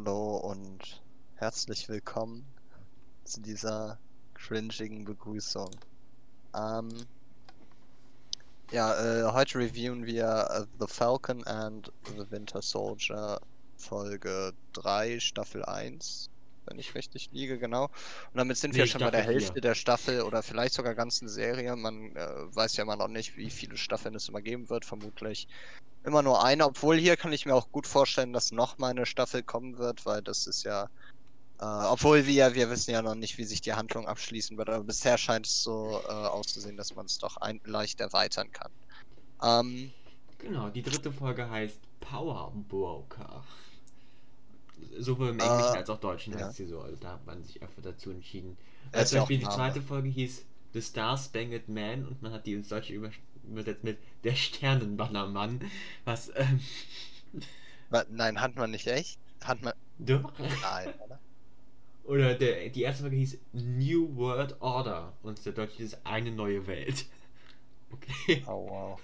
hallo und herzlich willkommen zu dieser cringigen Begrüßung. Ähm, ja, äh, heute reviewen wir äh, The Falcon and the Winter Soldier Folge 3, Staffel 1, wenn ich richtig liege, genau. Und damit sind wir Nee, schon bei der Hälfte vier. der Staffel oder vielleicht sogar ganzen Serie. Man äh, weiß ja immer noch nicht, wie viele Staffeln es immer geben wird, vermutlich immer nur eine, obwohl hier kann ich mir auch gut vorstellen, dass noch mal eine Staffel kommen wird, weil das ist ja, äh, obwohl wir, wir wissen ja noch nicht, wie sich die Handlung abschließen wird, aber bisher scheint es so äh, auszusehen, dass man es doch ein, leicht erweitern kann. Ähm, Genau, die dritte Folge heißt Power Broker. Sowohl im Englischen Äh, als auch Deutschen ja. heißt sie so. Also da hat man sich einfach dazu entschieden. Ist zum Beispiel die zweite. Folge hieß The Star Spangled Man und man hat die ins Deutsche über übersetzt mit Der Sternenbannermann. Was, ähm, wa- nein, hat man nicht echt? Hat man. doch. Nein, oder? Oder der, die erste Folge hieß New World Order und der Deutsche ist Eine neue Welt. Okay. Oh wow.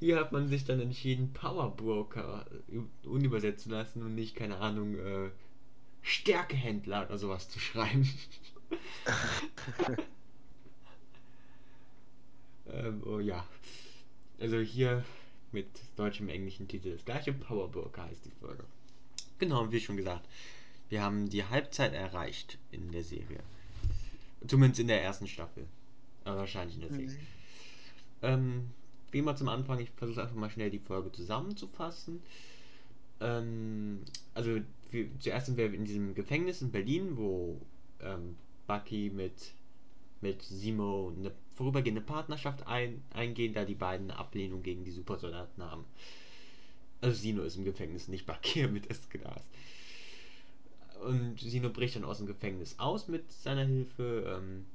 Hier hat man sich dann entschieden, Power Broker äh, unübersetzen lassen und nicht, keine Ahnung, äh, Stärkehändler oder sowas zu schreiben. ähm, oh ja. Also hier mit deutschem englischen Titel das gleiche, Power Broker heißt die Folge. Genau, wie schon gesagt, wir haben die Halbzeit erreicht in der Serie. Zumindest in der ersten Staffel. Aber wahrscheinlich in der Serie. Mhm. Ähm, wie immer zum Anfang, ich versuche einfach mal schnell die Folge zusammenzufassen. Ähm, also wir, zuerst sind wir in diesem Gefängnis in Berlin, wo ähm, Bucky mit, mit Simo eine vorübergehende Partnerschaft ein, eingehen, da die beiden eine Ablehnung gegen die Supersoldaten haben. Also Sino ist im Gefängnis, nicht Bucky mit Eskedas. Und Sino bricht dann aus dem Gefängnis aus mit seiner Hilfe. Ähm,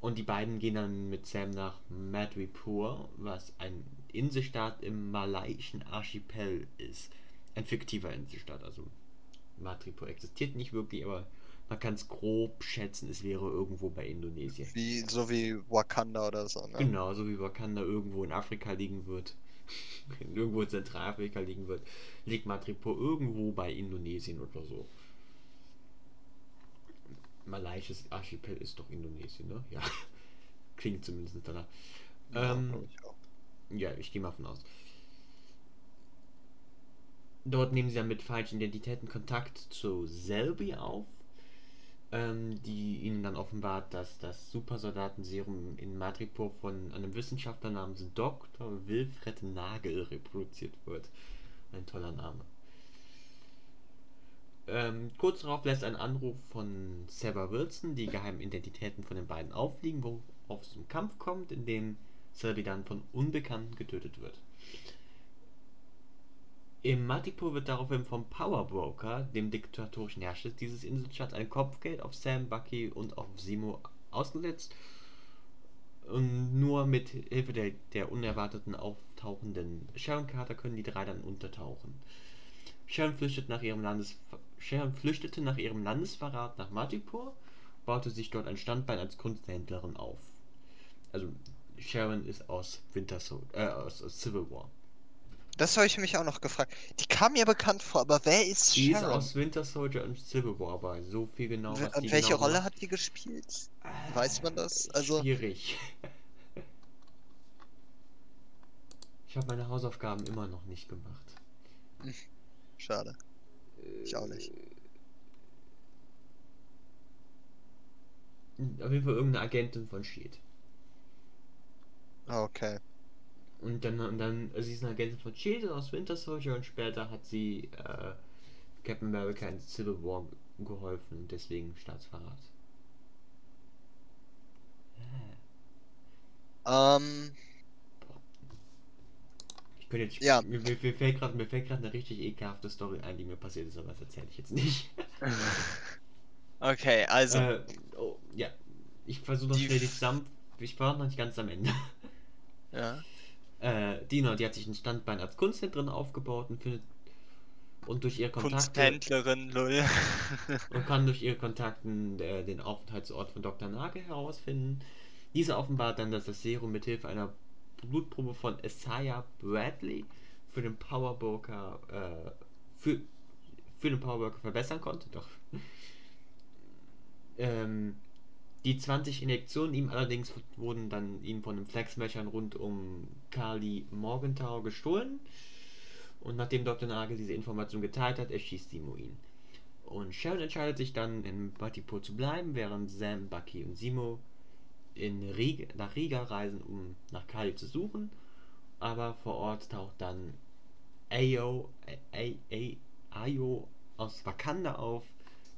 und die beiden gehen dann mit Sam nach Madripur, was ein Inselstaat im malaiischen Archipel ist. Ein fiktiver Inselstaat, also Madripur existiert nicht wirklich, aber man kann es grob schätzen, es wäre irgendwo bei Indonesien. Wie, so wie Wakanda oder so, ne? Genau, so wie Wakanda irgendwo in Afrika liegen wird, irgendwo in Zentralafrika liegen wird, liegt Madripur irgendwo bei Indonesien oder so. Malaiisches Archipel ist doch Indonesien, ne? Ja. Klingt zumindest danach. Ja, Ähm. Ja, ich gehe mal von aus. Dort nehmen sie dann mit falschen Identitäten Kontakt zu Selby auf, ähm, die ihnen dann offenbart, dass das Supersoldatenserum in Madripoor von einem Wissenschaftler namens Dr. Wilfred Nagel reproduziert wird. Ein toller Name. Ähm, kurz darauf lässt ein Anruf von Sarah Wilson die geheimen Identitäten von den beiden aufliegen, worauf es zum Kampf kommt, in dem Selby dann von Unbekannten getötet wird. Im Matipur wird daraufhin vom Power Broker, dem diktatorischen Herrscher dieses Inselstaats, ein Kopfgeld auf Sam, Bucky und auf Simo ausgesetzt. Und nur mit Hilfe der, der unerwarteten auftauchenden Sharon Carter können die drei dann untertauchen. Sharon flüchtet nach ihrem Landes Sharon flüchtete nach ihrem Landesverrat nach Matipur, baute sich dort ein Standbein als Kunsthändlerin auf. Also Sharon ist aus Winter Sol äh, aus, aus Civil War. Das habe ich mich auch noch gefragt. Die kam mir bekannt vor, aber wer ist Die ist Sharon? aus Winter Soldier und Civil War, aber so viel genau. W- was Und die welche genau Rolle macht- hat die gespielt? weiß man das? Also- Schwierig. Ich habe meine Hausaufgaben immer noch nicht gemacht. Schade. Ich auch nicht. Äh, Auf jeden Fall irgendeine Agentin von Shield. Ah, Okay. Und dann, und dann, also sie ist eine Agentin von Shield aus Winter Soldier und später hat sie äh, Captain America in Civil War geholfen und deswegen Staatsverrat. Ähm, Ich könnte jetzt. Ja. Mir, mir, fällt gerade eine richtig ekelhafte Story ein, die mir passiert ist, aber das erzähle ich jetzt nicht. okay, also, Äh, oh, ja. Ich versuche noch Die schnell zusammen. Ich war noch nicht ganz am Ende. ja. Äh, Dina, die hat sich ein Standbein als Kunsthändlerin aufgebaut und findet. Und durch ihre Kontakte. Kunsthändlerin, lol. und kann durch ihre Kontakten äh, den Aufenthaltsort von Dr. Nagel herausfinden. Diese offenbart dann, dass das Serum mithilfe einer Blutprobe von Isaiah Bradley für den Powerbroker äh, für, für den Powerworker verbessern konnte, doch. ähm, die 20 Injektionen ihm allerdings wurden dann ihm von den Flexmeshern rund um Carly Morgenthau gestohlen. Und nachdem Dr. Nagel diese Information geteilt hat, erschießt Simo ihn. Und Sharon entscheidet sich dann in Batipur zu bleiben, während Sam, Bucky und Simo in Riga, nach Riga reisen, um nach Kali zu suchen. Aber vor Ort taucht dann Ayo, Ayo aus Wakanda auf,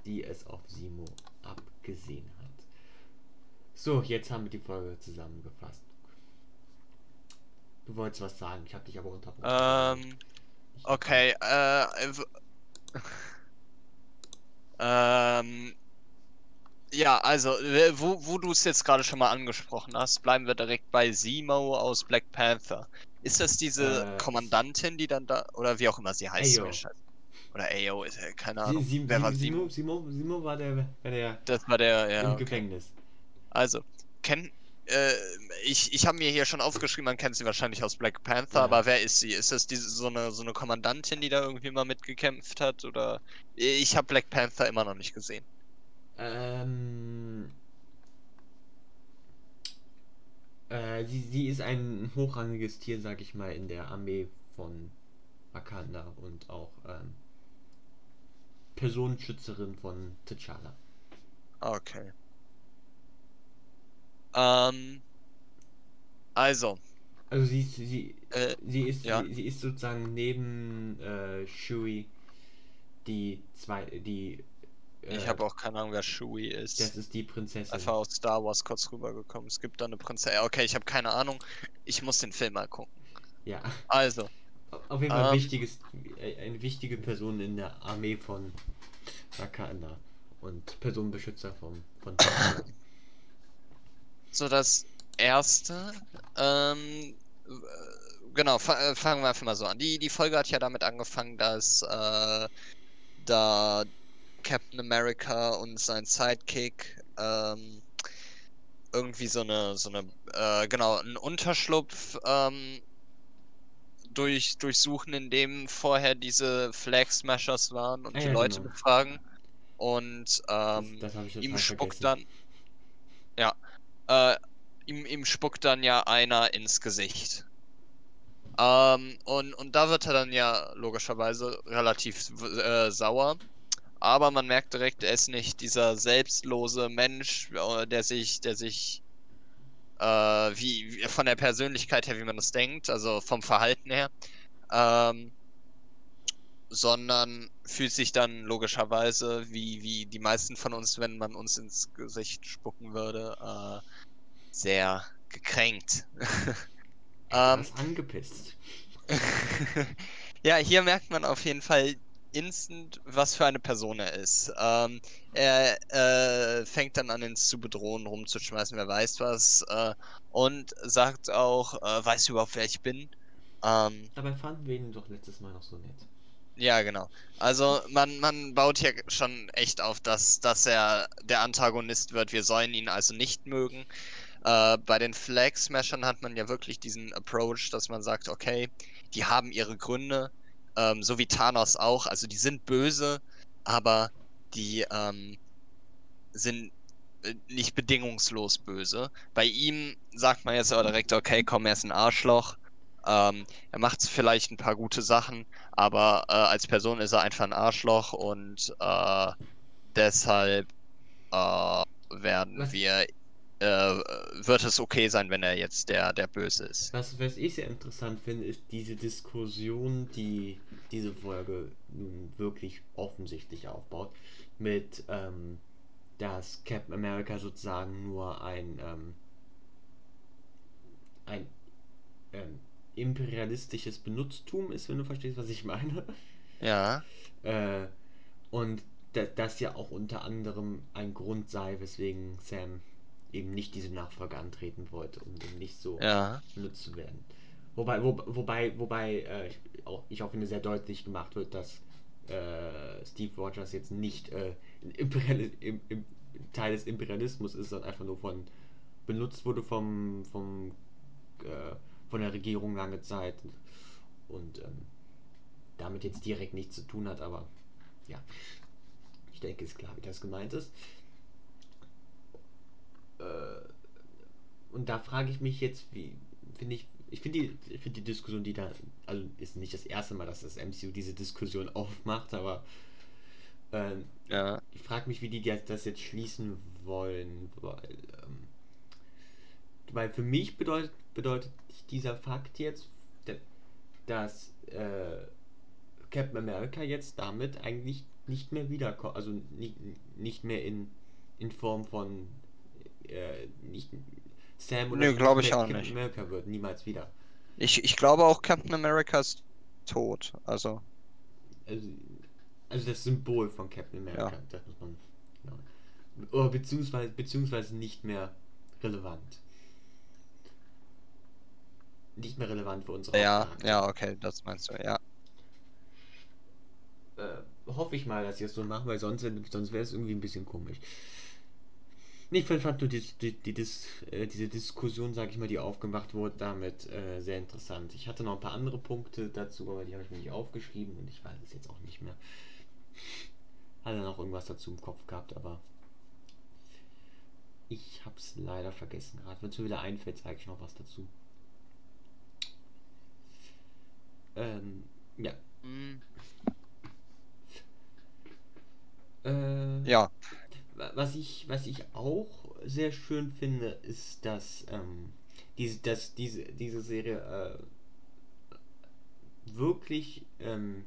die es auf Simo abgesehen hat. So, jetzt haben wir die Folge zusammengefasst. Du wolltest was sagen, ich habe dich aber unterbrochen. Ähm, okay, äh, ähm, ja, also, wo, wo du es jetzt gerade schon mal angesprochen hast, bleiben wir direkt bei Zemo aus Black Panther. Ist das diese äh, Kommandantin, die dann da, oder wie auch immer sie heißt? Ayo. Oder Ayo, ist ja keine Ahnung. Sie, sie, Wer war Simo? Simo, Simo war der, war der. Das war der, ja. Im okay. Gefängnis. Also, kenn, äh, ich, ich habe mir hier schon aufgeschrieben, man kennt sie wahrscheinlich aus Black Panther, ja. aber wer ist sie? Ist das diese, so, eine, so eine Kommandantin, die da irgendwie mal mitgekämpft hat? Oder. Ich habe Black Panther immer noch nicht gesehen. Ähm. Äh, sie, sie ist ein hochrangiges Tier, sag ich mal, in der Armee von Wakanda und auch ähm, Personenschützerin von T'Challa. Okay. Ähm, also. Also sie, sie, äh, sie ist ja. sie, sie, ist sozusagen neben äh, Shui die zwei die äh, ich habe auch keine Ahnung, wer Shui ist. Das ist die Prinzessin. Einfach aus Star Wars kurz rübergekommen. Es gibt da eine Prinzessin. Okay, ich habe keine Ahnung. Ich muss den Film mal gucken. Ja. Also. Auf jeden Fall ähm, wichtiges, äh, eine wichtige Person in der Armee von Wakanda und Personenbeschützer vom, von So, das erste, ähm, genau, äh, fangen wir einfach mal so an. Die, die Folge hat ja damit angefangen, dass äh, da Captain America und sein Sidekick ähm, irgendwie so eine, so eine, äh, genau, einen Unterschlupf ähm, durch, durchsuchen, in dem vorher diese Flag Smashers waren und ah, die ja, Leute genau. befragen. Und ähm, das, das ihm spuckt vergessen. dann. Ja. Äh, ihm, ihm spuckt dann ja einer ins Gesicht. Ähm, und, und da wird er dann ja logischerweise relativ äh, sauer. Aber man merkt direkt, er ist nicht dieser selbstlose Mensch, äh, der sich, der sich äh, wie, wie, von der Persönlichkeit her, wie man das denkt, also vom Verhalten her, ähm, sondern fühlt sich dann logischerweise, wie, wie die meisten von uns, wenn man uns ins Gesicht spucken würde, äh, sehr gekränkt. ähm, angepisst. ja, hier merkt man auf jeden Fall instant, was für eine Person er ist. Ähm, er äh, fängt dann an, ihn zu bedrohen, rumzuschmeißen, wer weiß was. Äh, und sagt auch, äh, weißt du überhaupt, wer ich bin? Ähm, Dabei fanden wir ihn doch letztes Mal noch so nett. Ja, genau. Also man, man baut hier schon echt auf, dass, dass er der Antagonist wird. Wir sollen ihn also nicht mögen. Äh, bei den Flag Smashern hat man ja wirklich diesen Approach, dass man sagt, okay, die haben ihre Gründe, ähm, so wie Thanos auch. Also die sind böse, aber die ähm, sind äh, nicht bedingungslos böse. Bei ihm sagt man jetzt aber direkt, okay, komm, er ist ein Arschloch. Ähm, er macht vielleicht ein paar gute Sachen, aber äh, als Person ist er einfach ein Arschloch und äh, deshalb äh, werden Was? wir äh, wird es okay sein, wenn er jetzt der, der Böse ist. Was, was ich sehr interessant finde, ist diese Diskussion, die diese Folge nun wirklich offensichtlich aufbaut, mit, ähm, dass Captain America sozusagen nur ein, ähm, ein ähm, imperialistisches Benutztum ist, wenn du verstehst, was ich meine. Ja. Äh, und das ja auch unter anderem ein Grund sei, weswegen Sam eben nicht diese Nachfolge antreten wollte, um eben nicht so ja. benutzt zu werden. Wobei, wo, wobei, wobei äh, ich, auch, ich auch finde, sehr deutlich gemacht wird, dass äh, Steve Rogers jetzt nicht äh, im, im, Teil des Imperialismus ist, sondern einfach nur von benutzt wurde vom, vom äh, von der Regierung lange Zeit und ähm, damit jetzt direkt nichts zu tun hat, aber ja. Ich denke, ist klar, wie das gemeint ist. Äh, und da frage ich mich jetzt, wie finde ich, ich finde die, find die Diskussion, die da, also ist nicht das erste Mal, dass das MCU diese Diskussion aufmacht, aber ähm, ja. ich frage mich, wie die das jetzt schließen wollen, weil, ähm, weil für mich bedeutet, bedeutet dieser Fakt jetzt, dass äh, Captain America jetzt damit eigentlich nicht mehr wiederkommt, also nicht, nicht mehr in, in Form von äh, nicht Sam oder nee, glaube ich auch Captain nicht. America wird niemals wieder. Ich, ich glaube auch Captain America ist tot, also. Also, also das Symbol von Captain America, ja. das muss man. Ja. Oder beziehungsweise, beziehungsweise nicht mehr relevant. Nicht mehr relevant für unsere Ja, ja, okay, das meinst du, ja. Äh, hoffe ich mal, dass sie es so machen, weil sonst, sonst wäre es irgendwie ein bisschen komisch. Ich fand nur die, die, die, äh, diese Diskussion, sag ich mal, die aufgemacht wurde, damit äh, sehr interessant. Ich hatte noch ein paar andere Punkte dazu, aber die habe ich mir nicht aufgeschrieben und ich weiß es jetzt auch nicht mehr. Hatte noch irgendwas dazu im Kopf gehabt, aber ich habe es leider vergessen gerade. Wenn es mir wieder einfällt, zeige ich noch was dazu. Ähm, ja. Mhm. Äh, ja. Was ich, was ich auch sehr schön finde, ist, dass, ähm, diese, dass diese, diese Serie äh, wirklich. Ähm,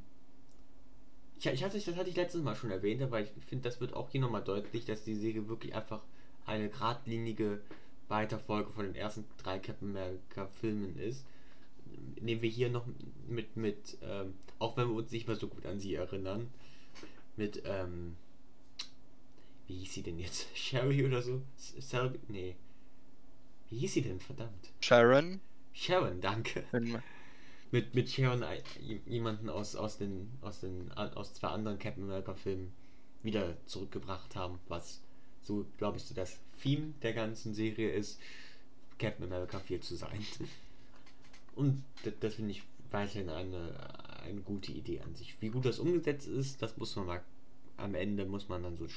ich, ich hatte, das hatte ich letztes Mal schon erwähnt, aber ich finde, das wird auch hier nochmal deutlich, dass die Serie wirklich einfach eine geradlinige Weiterfolge von den ersten drei Captain America Filmen ist. Nehmen wir hier noch mit, mit ähm, auch wenn wir uns nicht mehr so gut an sie erinnern, mit, ähm, wie hieß sie denn jetzt? Sherry oder so? Selby? Nee. Wie hieß sie denn, verdammt? Sharon? Sharon, danke. mit, mit Sharon jemanden aus, aus den, aus den, aus zwei anderen Captain America Filmen wieder zurückgebracht haben, was so, glaube ich, so das Theme der ganzen Serie ist, Captain America 4 zu sein. Und das, das finde ich weiterhin eine, eine gute Idee an sich. Wie gut das umgesetzt ist, das muss man mal am Ende muss man dann so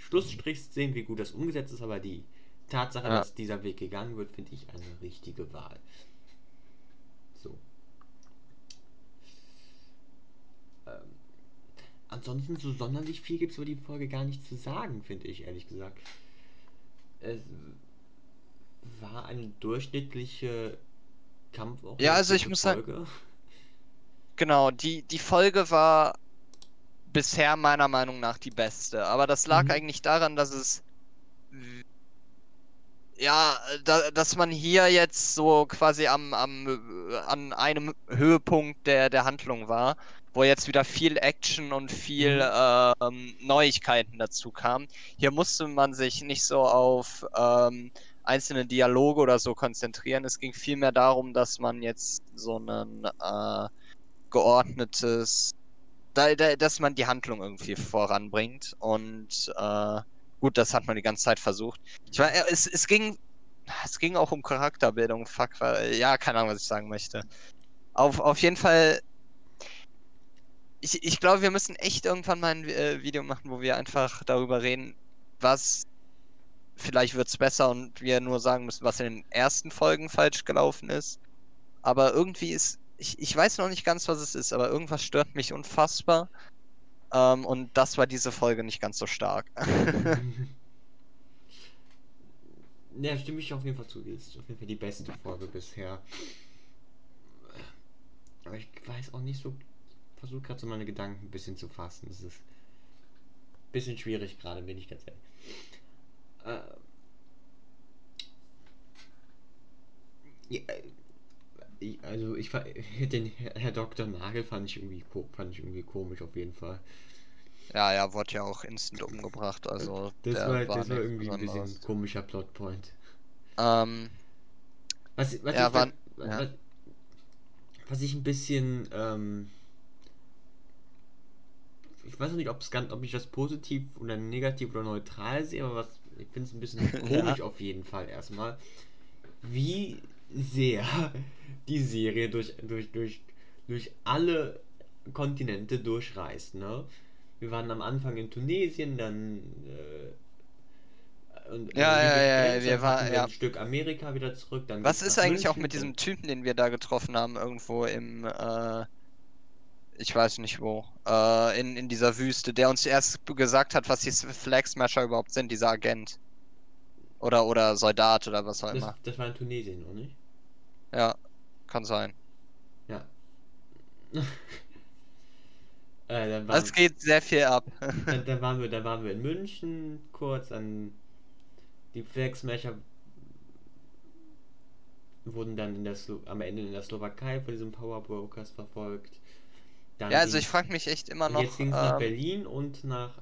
Schlussstrich sehen, wie gut das umgesetzt ist, aber die Tatsache, ja. dass dieser Weg gegangen wird, finde ich eine richtige Wahl. So. Ähm, ansonsten so sonderlich viel gibt es über die Folge gar nicht zu sagen, finde ich, ehrlich gesagt. Es war eine durchschnittliche Kampf. Ja, also ich muss sagen. Genau, die, die Folge war bisher meiner Meinung nach die beste. Aber das lag mhm. eigentlich daran, dass es. Ja, da, dass man hier jetzt so quasi am, am, an einem Höhepunkt der, der Handlung war, wo jetzt wieder viel Action und viel mhm. ähm, Neuigkeiten dazu kam. Hier musste man sich nicht so auf ähm, einzelne Dialoge oder so konzentrieren. Es ging vielmehr darum, dass man jetzt so ein äh, geordnetes da, da, dass man die Handlung irgendwie voranbringt. Und äh, gut, das hat man die ganze Zeit versucht. Ich meine, äh, es, es ging. Es ging auch um Charakterbildung, fuck, weil, ja, keine Ahnung, was ich sagen möchte. Auf, auf jeden Fall. Ich, ich glaube, wir müssen echt irgendwann mal ein äh, Video machen, wo wir einfach darüber reden, was vielleicht wird es besser und wir nur sagen müssen, was in den ersten Folgen falsch gelaufen ist. Aber irgendwie ist ich, ich weiß noch nicht ganz, was es ist, aber irgendwas stört mich unfassbar. Ähm, und das war diese Folge nicht ganz so stark. ja, stimme ich auf jeden Fall zu. Das ist auf jeden Fall die beste Folge bisher. Aber ich weiß auch nicht so. Versuche gerade so meine Gedanken ein bisschen zu fassen. Es ist ein bisschen schwierig gerade, bin ich ganz ehrlich. Äh, ja, also ich den Herr Dr. Nagel fand ich irgendwie fand ich irgendwie komisch auf jeden Fall. Ja, ja, wurde ja auch instant umgebracht, also das war, war, das war irgendwie besonders. ein bisschen komischer Plotpoint. Ähm, was, was, ja, ich, war, was, ja. was, ich ein bisschen ähm, ich weiß nicht, ob ich das positiv oder negativ oder neutral sehe, aber was ich finde es ein bisschen komisch auf jeden Fall erstmal, wie sehr die Serie durch, durch, durch, durch alle Kontinente durchreist, ne? wir waren am Anfang in Tunesien, dann äh, und, Ja, ja, ja, wir dann war- hatten wir ja. ein Stück Amerika wieder zurück. Dann Was ist eigentlich auch München, mit diesem Typen, den wir da getroffen haben, irgendwo im, äh, ich weiß nicht wo, äh, in, in dieser Wüste, der uns erst gesagt hat, was die Flag Smasher überhaupt sind, dieser Agent. Oder, oder Soldat oder was auch Das, immer. das war in Tunesien, oder nicht? Ja, kann sein. Ja. äh, Es geht sehr viel ab. dann, dann, waren wir, dann waren wir in München kurz, dann die Flag Smasher wurden dann in der Slo am Ende in der Slowakei von diesen Power Brokers verfolgt. Dann ja, also ich frage mich echt immer noch. Jetzt ging es nach ähm, Berlin und nach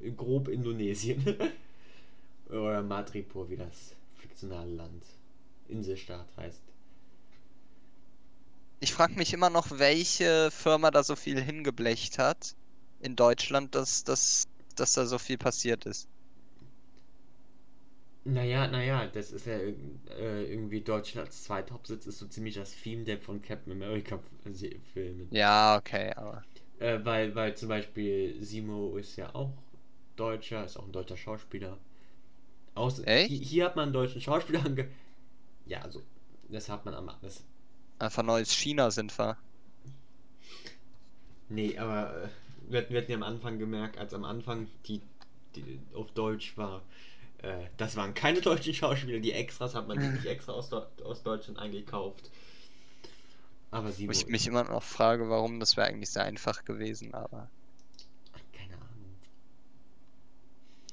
äh, grob Indonesien. Oder Madripur, wie das fiktionale Land, Inselstaat heißt. Ich frage mich immer noch, welche Firma da so viel hingeblecht hat in Deutschland, dass, dass, dass da so viel passiert ist. Naja, naja, das ist ja äh, irgendwie Deutschlands zweiter Hauptsitz ist so ziemlich das Theme der von Captain America Filmen. Ja, okay, aber. Äh, weil, weil zum Beispiel Simo ist ja auch Deutscher, ist auch ein deutscher Schauspieler. Aus, Echt? Hier, hier hat man einen deutschen Schauspieler ange... Ja, also, das hat man am... Das, Einfach neues China sind wir. nee, aber äh, wir, wir hatten ja am Anfang gemerkt, als am Anfang die, die auf Deutsch war, äh, das waren keine deutschen Schauspieler, die Extras hat man nicht extra aus, aus Deutschland eingekauft. Aber Wo Simo... ich mich immer noch frage, warum, das wäre eigentlich sehr einfach gewesen, aber. Keine Ahnung.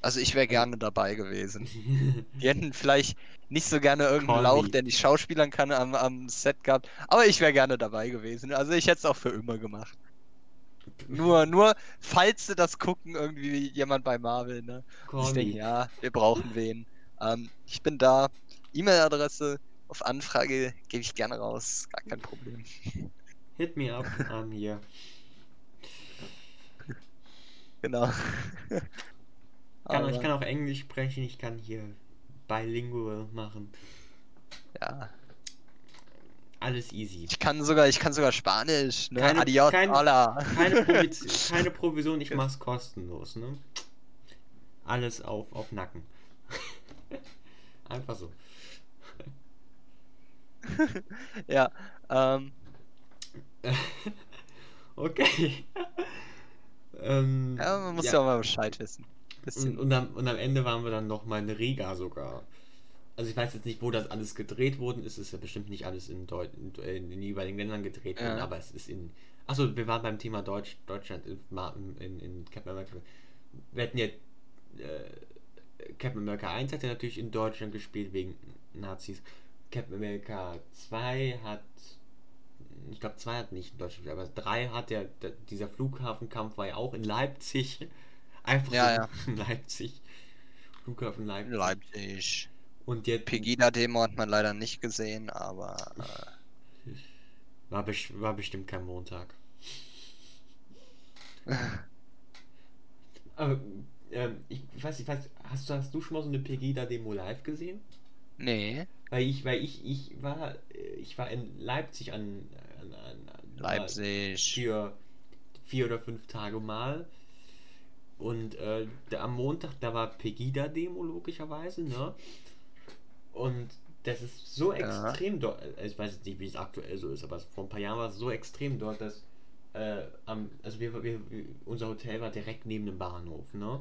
Also ich wäre gerne dabei gewesen. Die hätten vielleicht nicht so gerne irgendeinen Lauch, der nicht schauspielern kann, am, am Set gehabt. Aber ich wäre gerne dabei gewesen. Also ich hätte es auch für immer gemacht. Nur, nur, falls sie das gucken, irgendwie jemand bei Marvel, ne? Call ich denke, ja, wir brauchen wen. Ähm, ich bin da. E-Mail-Adresse auf Anfrage gebe ich gerne raus. Gar kein Problem. Hit me up, I'm here. Genau. Kann, ich kann auch Englisch sprechen, ich kann hier bilingual machen. ja. Alles easy. Ich kann sogar, ich kann sogar Spanisch, ne? Keine- Adios, kein- hola. Keine, Proviz keine Provision, ich mach's kostenlos, ne? Alles auf, auf Nacken. Einfach so. Ja, ähm, okay. ähm, ja, man muss ja, auch mal Bescheid wissen. Und, und, am, und am Ende waren wir dann noch mal in Riga sogar. Also ich weiß jetzt nicht, wo das alles gedreht worden ist. Es ist ja bestimmt nicht alles in, Deu in, in den jeweiligen Ländern gedreht worden, Ja. aber es ist in. Achso, wir waren beim Thema Deutsch, Deutschland in, in, in Captain America. Wir hatten ja äh, Captain America 1 hat ja natürlich in Deutschland gespielt wegen Nazis. Captain America 2 hat. Ich glaube 2 hat nicht in Deutschland gespielt, aber 3 hat ja. Dieser Flughafenkampf war ja auch in Leipzig. Einfach Ja, in Leipzig. Flughafen Leipzig. Leipzig. Und jetzt Pegida-Demo hat man leider nicht gesehen, aber äh, war, bes war bestimmt kein Montag. Aber ähm, ich weiß nicht, weiß, hast, du, hast du schon mal so eine Pegida-Demo live gesehen? nee. Weil ich, weil ich, ich war, ich war in Leipzig an, an, an, an Leipzig. für vier oder fünf Tage mal. Und äh, da, am Montag, da war Pegida-Demo logischerweise, ne? Und das ist so Ja. extrem dort. äh, Ich weiß jetzt nicht, wie es aktuell so ist, aber vor ein paar Jahren war es so extrem dort, dass äh, am, also wir, wir, unser Hotel war direkt neben dem Bahnhof, ne?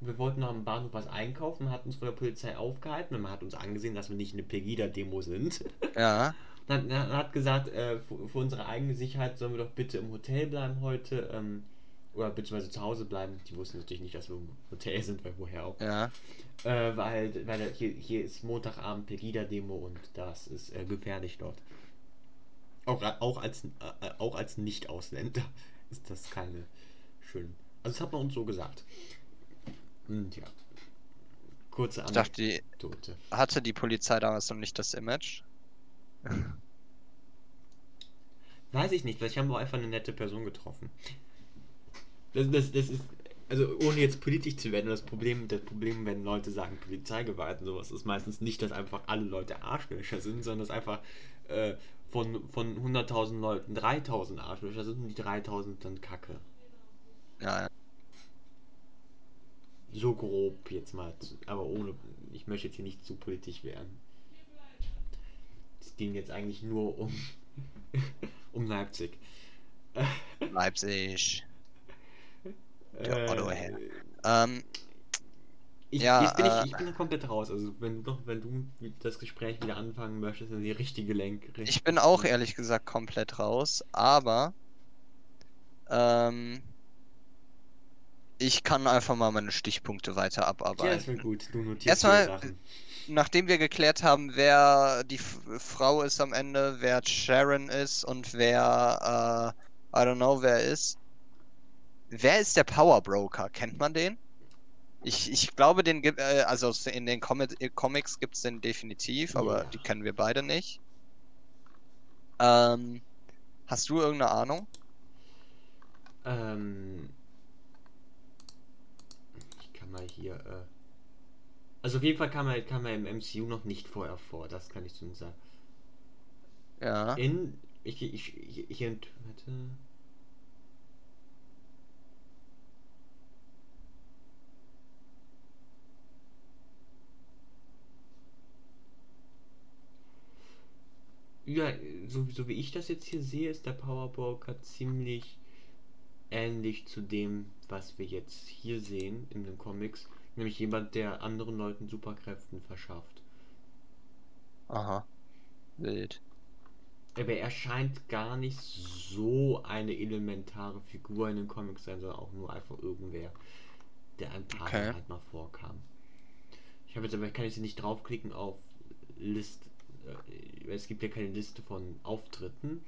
Und wir wollten noch am Bahnhof was einkaufen, hat uns von der Polizei aufgehalten und man hat uns angesehen, dass wir nicht eine Pegida-Demo sind. Ja. Dann, dann hat gesagt, äh, für, für unsere eigene Sicherheit sollen wir doch bitte im Hotel bleiben heute. Ähm, oder beziehungsweise zu Hause bleiben. Die wussten natürlich nicht, dass wir im Hotel sind, weil woher auch. Ja. Äh, weil weil hier, hier ist Montagabend Pegida-Demo und das ist äh, gefährlich dort. Auch, auch als, äh, auch als Nicht-Ausländer ist das keine schön. Also das hat man uns so gesagt. Und ja. Kurze Ich dachte, die hatte die Polizei damals noch nicht das Image. Weiß ich nicht, vielleicht haben wir einfach eine nette Person getroffen. Das, das, das ist, also ohne jetzt politisch zu werden, das Problem, das Problem, wenn Leute sagen Polizeigewalt und sowas, ist meistens nicht, dass einfach alle Leute Arschlöcher sind, sondern dass einfach äh, von, von 100.000 Leuten 3.000 Arschlöcher sind und die 3.000 dann Kacke. Ja, ja. So grob jetzt mal, aber ohne. Ich möchte jetzt hier nicht zu politisch werden. Es ging jetzt eigentlich nur um um Leipzig. Leipzig. Der Äh, Otto her. Ähm, Ich, Ja, jetzt bin äh, ich, bin da komplett raus. Also wenn du noch, wenn du das Gespräch wieder anfangen möchtest, in die richtige Lenk. ich bin auch ehrlich gesagt komplett raus, aber ähm, ich kann einfach mal meine Stichpunkte weiter Ja, das abarbeiten. wäre gut. Du notierst Erstmal- Sachen. Nachdem wir geklärt haben, wer die Frau ist am Ende, wer Sharon ist und wer, äh, I don't know, wer ist. Wer ist der Power Broker? Kennt man den? Ich, ich glaube, den gibt, äh, also in den Comi äh, Comics gibt es den definitiv, aber Ja. die kennen wir beide nicht. Ähm, hast du irgendeine Ahnung? Ähm, ich kann mal hier. Äh, also auf jeden Fall kam er, kam er im MCU noch nicht vorher vor, das kann ich zumindest sagen. Ja. In. Ich, ich, ich, ich ent- warte. Ja, so, so wie ich das jetzt hier sehe, ist der Powerbroker ziemlich ähnlich zu dem, was wir jetzt hier sehen in den Comics. Nämlich jemand, der anderen Leuten Superkräften verschafft. Aha. Wild. Aber er scheint gar nicht so eine elementare Figur in den Comics sein, sondern auch nur einfach irgendwer, der ein paar Okay. Mal halt mal vorkam. Ich habe jetzt aber, kann ich sie nicht draufklicken auf List. Äh, es gibt ja keine Liste von Auftritten.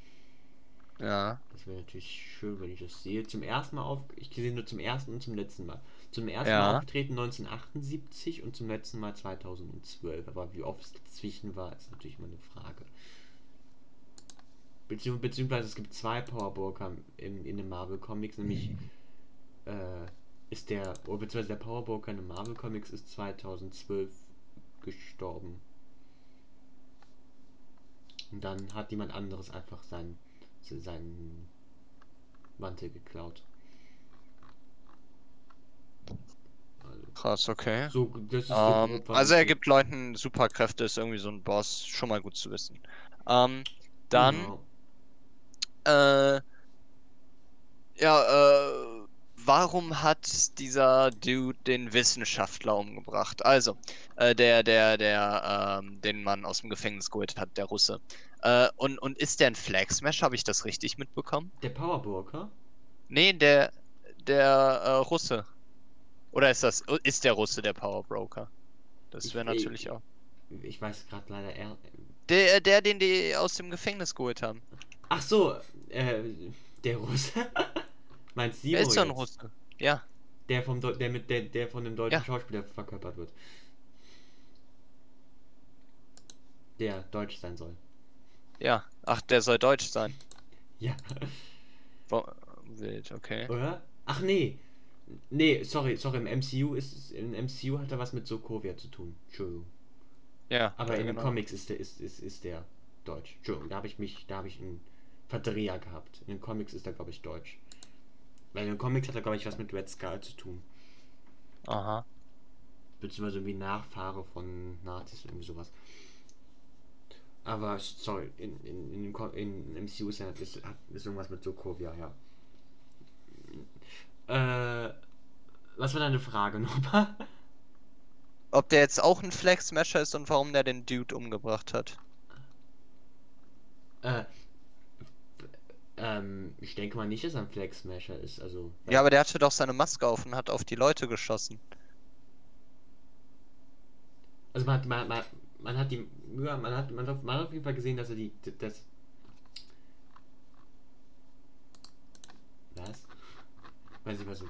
Ja. Das wäre natürlich schön, wenn ich das sehe. Zum ersten Mal auf. Ich sehe nur zum ersten und zum letzten Mal. Zum ersten Ja. Mal aufgetreten 1978 und zum letzten Mal 2012. Aber wie oft es dazwischen war, ist natürlich immer eine Frage. Beziehungs beziehungsweise es gibt zwei Powerbroker in, in den Marvel Comics, nämlich äh, ist der, oder beziehungsweise der Powerbroker in den Marvel Comics ist 2012 gestorben. Und dann hat jemand anderes einfach seinen, seinen Mantel geklaut. Also, Krass, okay. so, so Ähm, also er gibt Leuten Superkräfte, ist irgendwie so ein Boss, schon mal gut zu wissen. Ähm, dann, Genau. äh, ja, äh, warum hat dieser Dude den Wissenschaftler umgebracht? Also, äh, der, der, der, ähm, den man aus dem Gefängnis geholt hat, der Russe. Äh, und, und ist der ein Flag Smash? Habe ich das richtig mitbekommen? Der Powerbroker? Nee, der, der, äh, Russe. Oder ist das, ist der Russe der Power Broker? Das wäre natürlich auch. Ich weiß gerade leider eher. Der, der, den die aus dem Gefängnis geholt haben. Ach so, äh, der Russe? Meinst du Der ist doch ein? Russe. Ja. Der vom Deu- der mit der, der von dem deutschen Ja. Schauspieler verkörpert wird. Der deutsch sein soll. Ja. Ach, der soll deutsch sein. Ja. Wo- Wild, okay. Oder? Ach nee. Nee, sorry, sorry, im MCU ist es- im MCU hat er was mit Sokovia zu tun. Entschuldigung. Ja. Aber ja, in den genau. Comics ist der ist, ist, ist der deutsch. Entschuldigung, da habe ich mich, da habe ich einen Verdreher gehabt. In den Comics ist er glaube ich deutsch. Weil in den Comics hat er glaube ich was mit Red Skull zu tun. Aha. beziehungsweise irgendwie Nachfahre von Nazis irgendwie sowas. Aber sorry, in, in, in, Co- in MCU ist, ist, ist irgendwas mit Sokovia, ja. Äh, was war deine Frage nochmal? Ob der jetzt auch ein Flag Smasher ist und warum der den Dude umgebracht hat. äh, ähm, ich denke mal nicht, dass er ein Flag Smasher ist, also. Ja, aber der hatte doch seine Maske auf und hat auf die Leute geschossen. Also man hat, man, man, man hat die, ja, man hat, man hat, man hat auf jeden Fall gesehen, dass er die, das. Was? Weiß ich was. so-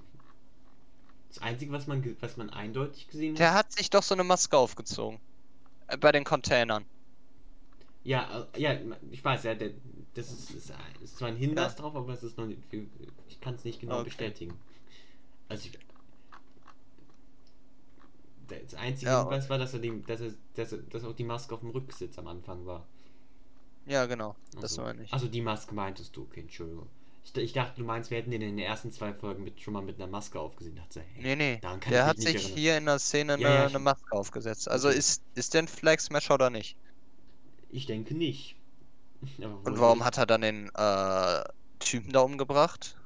Das Einzige, was man, was man eindeutig gesehen Der hat. hat sich doch so eine Maske aufgezogen. Äh, Bei den Containern. Ja, äh, ja, ich weiß, ja, der, das ist, ist, ist zwar ein Hinweis Ja. drauf, aber es ist noch nicht, ich kann es nicht genau Okay. bestätigen. Also ich, das einzige Ja, Hinweis war, dass er, die, dass, er, dass, er, dass auch die Maske auf dem Rücksitz am Anfang war. Ja, genau. Das Also, meine ich. Also die Maske meintest du, okay, Entschuldigung. Ich, ich dachte, du meinst, wir hätten den in den ersten zwei Folgen mit, schon mal mit einer Maske aufgesehen. Ich dachte, hey, Nee, nee. Der hat sich erinnern. hier in der Szene eine, Ja, ja, eine Maske aufgesetzt. Also ist, ist der ein Flag Smasher oder nicht? Ich denke nicht. Und warum hat er dann den äh, Typen da umgebracht?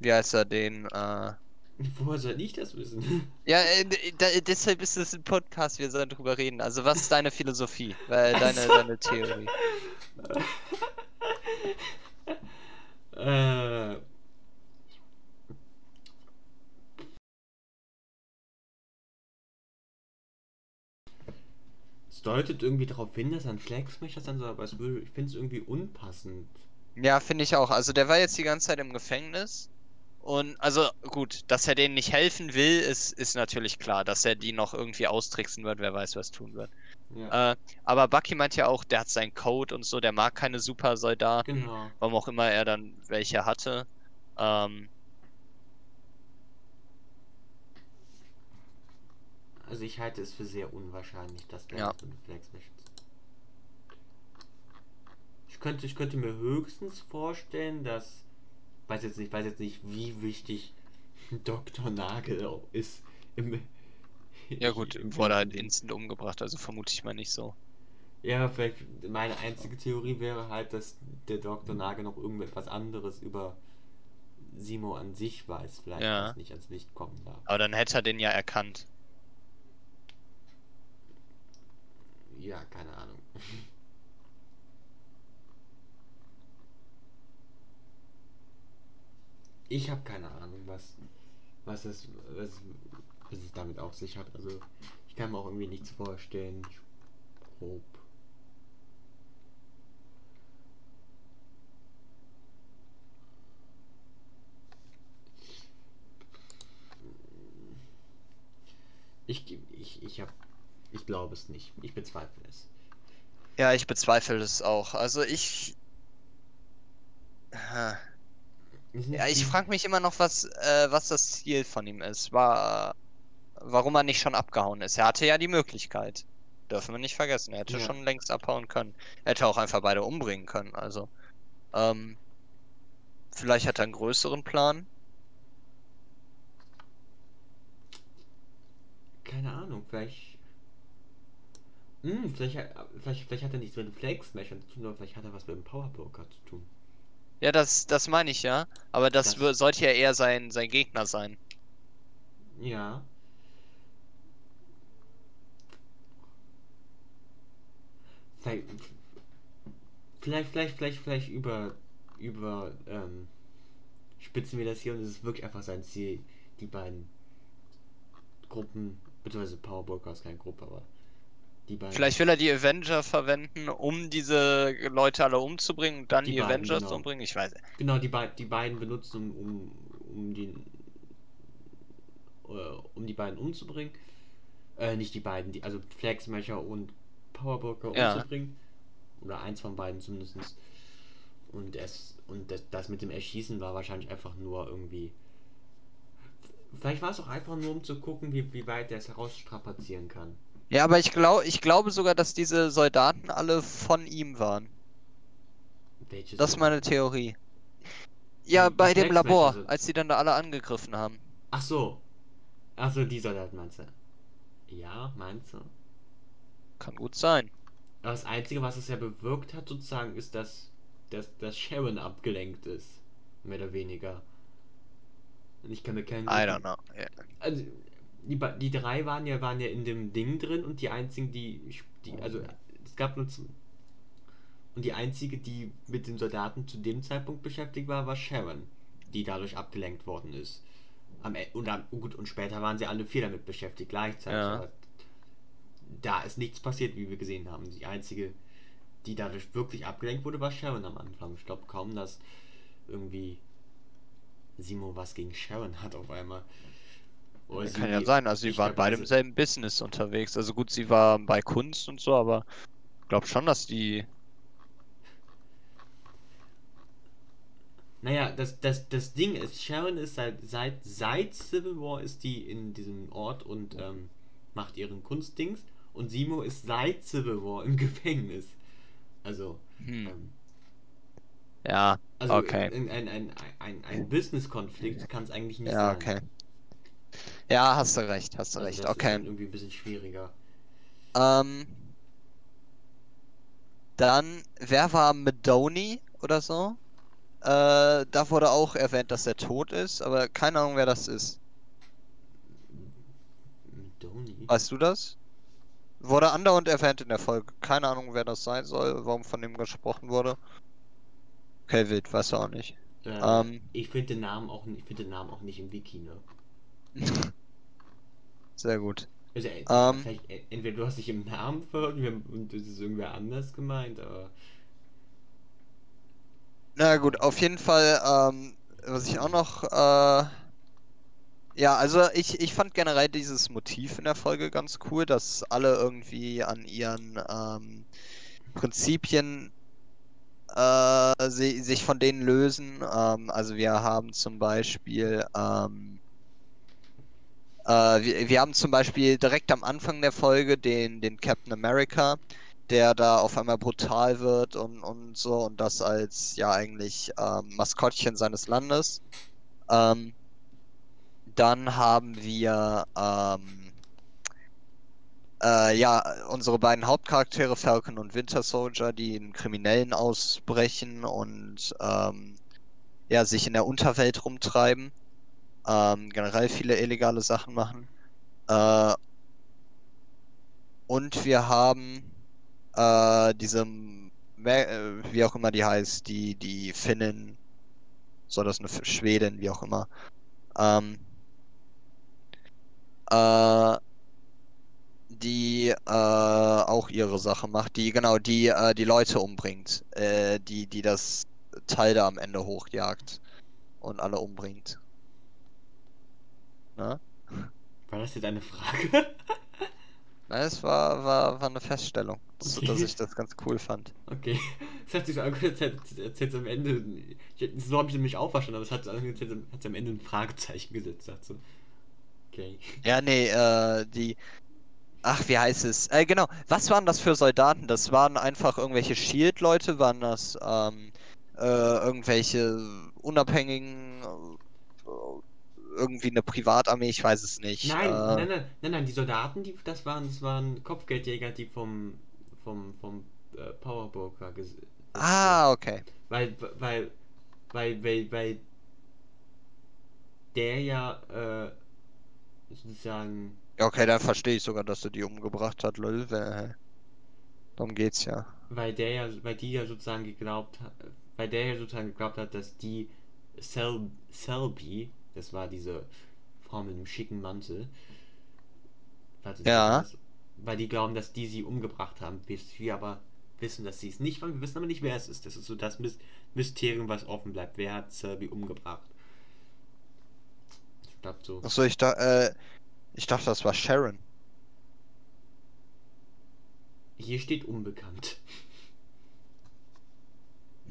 Wie heißt er den? Äh... Woher soll ich das wissen? Ja, äh, deshalb ist es ein Podcast, wir sollen drüber reden. Also was ist deine Philosophie? Äh, deine, Also- deine Theorie? äh. Deutet irgendwie darauf hin, dass er ein Flagsmasher sein soll, aber es würde, ich finde es irgendwie unpassend. Ja, finde ich auch. Also der war jetzt die ganze Zeit im Gefängnis. Und also gut, dass er denen nicht helfen will, ist, ist natürlich klar. Dass er die noch irgendwie austricksen wird, wer weiß, was tun wird. Ja, Äh, aber Bucky meint ja auch, der hat seinen Code und so, der mag keine Supersoldaten. genau. Warum auch immer er dann welche hatte. Ähm, Also ich halte es für sehr unwahrscheinlich, dass der Ja. Flagsmasher ist. Ich könnte, ich könnte mir höchstens vorstellen, dass weiß jetzt nicht, weiß jetzt nicht, wie wichtig Dr. Nagel ist. Im, ja gut, im wurde halt instant umgebracht, also vermute ich mal nicht so. Ja, vielleicht meine einzige Theorie wäre halt, dass der Dr. Nagel noch irgendetwas anderes über Simo an sich weiß, vielleicht Ja. was nicht ans Licht kommen darf. Aber dann hätte er den ja erkannt. Ja, keine Ahnung. Ich habe keine Ahnung, was, was, es, was, was es damit auf sich hat. Also, ich kann mir auch irgendwie nichts vorstellen. Grob. Ich, ich, ich hab, ich glaube es nicht. Ich bezweifle es. Ja, ich bezweifle es auch. Also ich. Ja, ich frage mich immer noch, was, äh, was das Ziel von ihm ist. War, warum er nicht schon abgehauen ist. Er hatte ja die Möglichkeit. Dürfen wir nicht vergessen. Er hätte Ja. schon längst abhauen können. Er hätte auch einfach beide umbringen können. Also, ähm, vielleicht hat er einen größeren Plan. Keine Ahnung, vielleicht. Hm, vielleicht, hat- vielleicht, vielleicht hat er nichts mit dem Flag Smasher zu tun, aber vielleicht hat er was mit dem Power Broker zu tun. Ja, das, das meine ich ja. Aber das, Das- sollte ja eher sein, sein Gegner sein. Ja. Vielleicht, vielleicht, vielleicht, vielleicht, vielleicht über, über, ähm, spitzen wir das hier und es ist wirklich einfach sein Ziel, die beiden Gruppen, beziehungsweise Power Broker ist keine Gruppe, aber. Vielleicht will er die Avenger verwenden, um diese Leute alle umzubringen und dann Die die, beiden, Avengers genau. umbringen. Ich weiß. Genau, die, die beiden benutzen, um, um, die äh, um die beiden umzubringen. Äh, nicht die beiden, die, also Flag Smasher und Powerbroker Ja. umzubringen. Oder eins von beiden zumindest. Und es und das, das mit dem Erschießen war wahrscheinlich einfach nur irgendwie. Vielleicht war es auch einfach nur, um zu gucken, wie, wie weit er es herausstrapazieren kann. Ja, aber ich glaube, ich glaube sogar, dass diese Soldaten alle von ihm waren. Welche Das ist meine Theorie. Ja, Die- die bei dem Labor, sind- als die dann da alle angegriffen haben. Ach so. Ach so, die Soldaten meinst du? Ja, meinst du? Kann gut sein. Aber das Einzige, was es ja bewirkt hat, sozusagen, ist, dass, dass, dass Sharon abgelenkt ist. Mehr oder weniger. Und ich kann mir keinen. I don't know. Ja. Also, die, die drei waren ja, waren ja in dem Ding drin und die einzigen, die. die also, es gab nur. z- Und die einzige, die mit den Soldaten zu dem Zeitpunkt beschäftigt war, war Sharon, die dadurch abgelenkt worden ist. Am, E- und, am, gut, und später waren sie alle vier damit beschäftigt, gleichzeitig. Ja. Da ist nichts passiert, wie wir gesehen haben. Die einzige, die dadurch wirklich abgelenkt wurde, war Sharon am Anfang. Ich glaube kaum, dass irgendwie Simo was gegen Sharon hat auf einmal. Oder Kann ja sein, also sie waren beide im selben Business unterwegs. Also gut, sie war bei Kunst und so, aber ich glaube schon, dass die. Naja, das, das, das Ding ist, Sharon ist seit, seit, seit Civil War ist die in diesem Ort und ähm, macht ihren Kunstdings. Und Simo ist seit Civil War im Gefängnis. Also, Hm. ähm, Ja, Also okay. ein, ein, ein, ein, ein Business-Konflikt kann es eigentlich nicht Ja, sein. okay. Ja, hast du recht, hast du Also recht. Okay. irgendwie ein bisschen schwieriger. Ähm, dann, wer war Medoni oder so? Äh, da wurde auch erwähnt, dass er tot ist, aber keine Ahnung, wer das ist. Doni? Weißt du das? Wurde andauernd erwähnt in der Folge. Keine Ahnung, wer das sein soll, warum von ihm gesprochen wurde. Okay, wild, weiß auch nicht. Äh, ähm. ich finde den Namen auch ich finde den Namen auch nicht im Wiki, ne? Sehr gut. Also, äh, Ähm. äh, entweder du hast dich im Namen verhört und das ist irgendwer anders gemeint, aber. Na gut, auf jeden Fall, ähm, was ich auch noch, äh, ja, also ich, ich fand generell dieses Motiv in der Folge ganz cool, dass alle irgendwie an ihren ähm, Prinzipien äh, si sich von denen lösen. Ähm, also wir haben zum Beispiel, ähm, äh, wir, wir haben zum Beispiel direkt am Anfang der Folge den, den Captain America, der da auf einmal brutal wird und, und so und das als ja eigentlich ähm, Maskottchen seines Landes. Ähm, dann haben wir ähm, äh, ja unsere beiden Hauptcharaktere Falcon und Winter Soldier, die in Kriminellen ausbrechen und ähm, ja sich in der Unterwelt rumtreiben, ähm, generell viele illegale Sachen machen. Äh, und wir haben äh, diese, äh, wie auch immer die heißt, die, die Finnin, soll das eine Schwedin, wie auch immer, ähm, äh, die äh, auch ihre Sache macht, die genau, die äh, die Leute umbringt, äh, die, die das Teil da am Ende hochjagt und alle umbringt. Ne? War das jetzt eine Frage? Nein, es war, war, war eine Feststellung, so, dass Okay. ich das ganz cool fand. Okay. Es hat sich so angehört, als hätte es am Ende. So habe ich nämlich auch verstanden, aber es hat es am Ende ein Fragezeichen gesetzt. Dazu. Okay. Ja, nee, äh, die. Ach, wie heißt es? Äh, genau. Was waren das für Soldaten? Das waren einfach irgendwelche Shield-Leute? Waren das ähm, äh, irgendwelche unabhängigen, äh, irgendwie eine Privatarmee? Ich weiß es nicht. Nein, äh, nein, nein, nein, nein, die Soldaten, die, das waren, das waren Kopfgeldjäger, die vom, vom, vom äh, Powerbroker Ah, okay. Weil, weil, weil, weil, weil der ja, äh, sozusagen, Ja, okay, dann verstehe ich sogar, dass er die umgebracht hat, lol. Darum geht's ja. weil der ja, weil die ja sozusagen geglaubt hat, weil der ja sozusagen geglaubt hat, dass die Sel Selby, das war diese Frau mit dem schicken Mantel, ihr Ja. das- weil die glauben, dass die sie umgebracht haben, wir aber wissen, dass sie es nicht waren. Wir wissen aber nicht, wer es ist. Das ist so das Mys- Mysterium, was offen bleibt. Wer hat Selby umgebracht? Ich glaube so. Achso, ich, da, äh, ich dachte, das war Sharon. Hier steht unbekannt.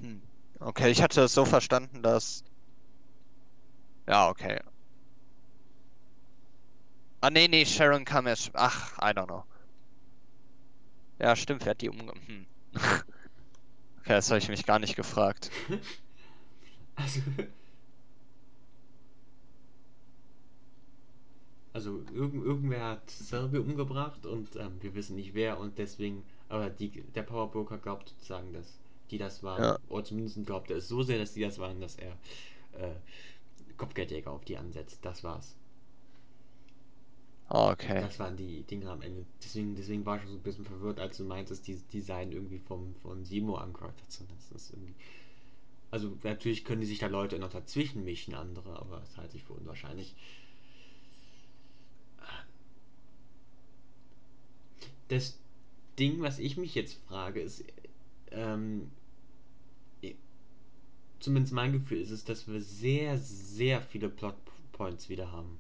Hm. Okay, ich hatte es so verstanden, dass. Ja, okay. Ah, nee, nee, Sharon kam erst. Ach, I don't know. Ja, stimmt, wer hat die umge... Hm. Okay, das habe ich mich gar nicht gefragt. Also. Also irgend, irgendwer hat Selby umgebracht und ähm, wir wissen nicht wer und deswegen, aber die, der Powerbroker glaubt sozusagen, dass die das waren. Ja. Oder zumindest glaubt er es so sehr, dass die das waren, dass er äh, Kopfgeldjäger auf die ansetzt. Das war's. Ah, okay. Das waren die Dinge am Ende. Deswegen, deswegen war ich schon so ein bisschen verwirrt, als du meintest, die, die seien irgendwie vom, von Simo ist irgendwie. Also natürlich können die sich da Leute noch dazwischen mischen, andere, aber das halte ich für unwahrscheinlich. Das Ding, was ich mich jetzt frage, ist, ähm, zumindest mein Gefühl ist es, dass wir sehr, sehr viele Plotpoints wieder haben.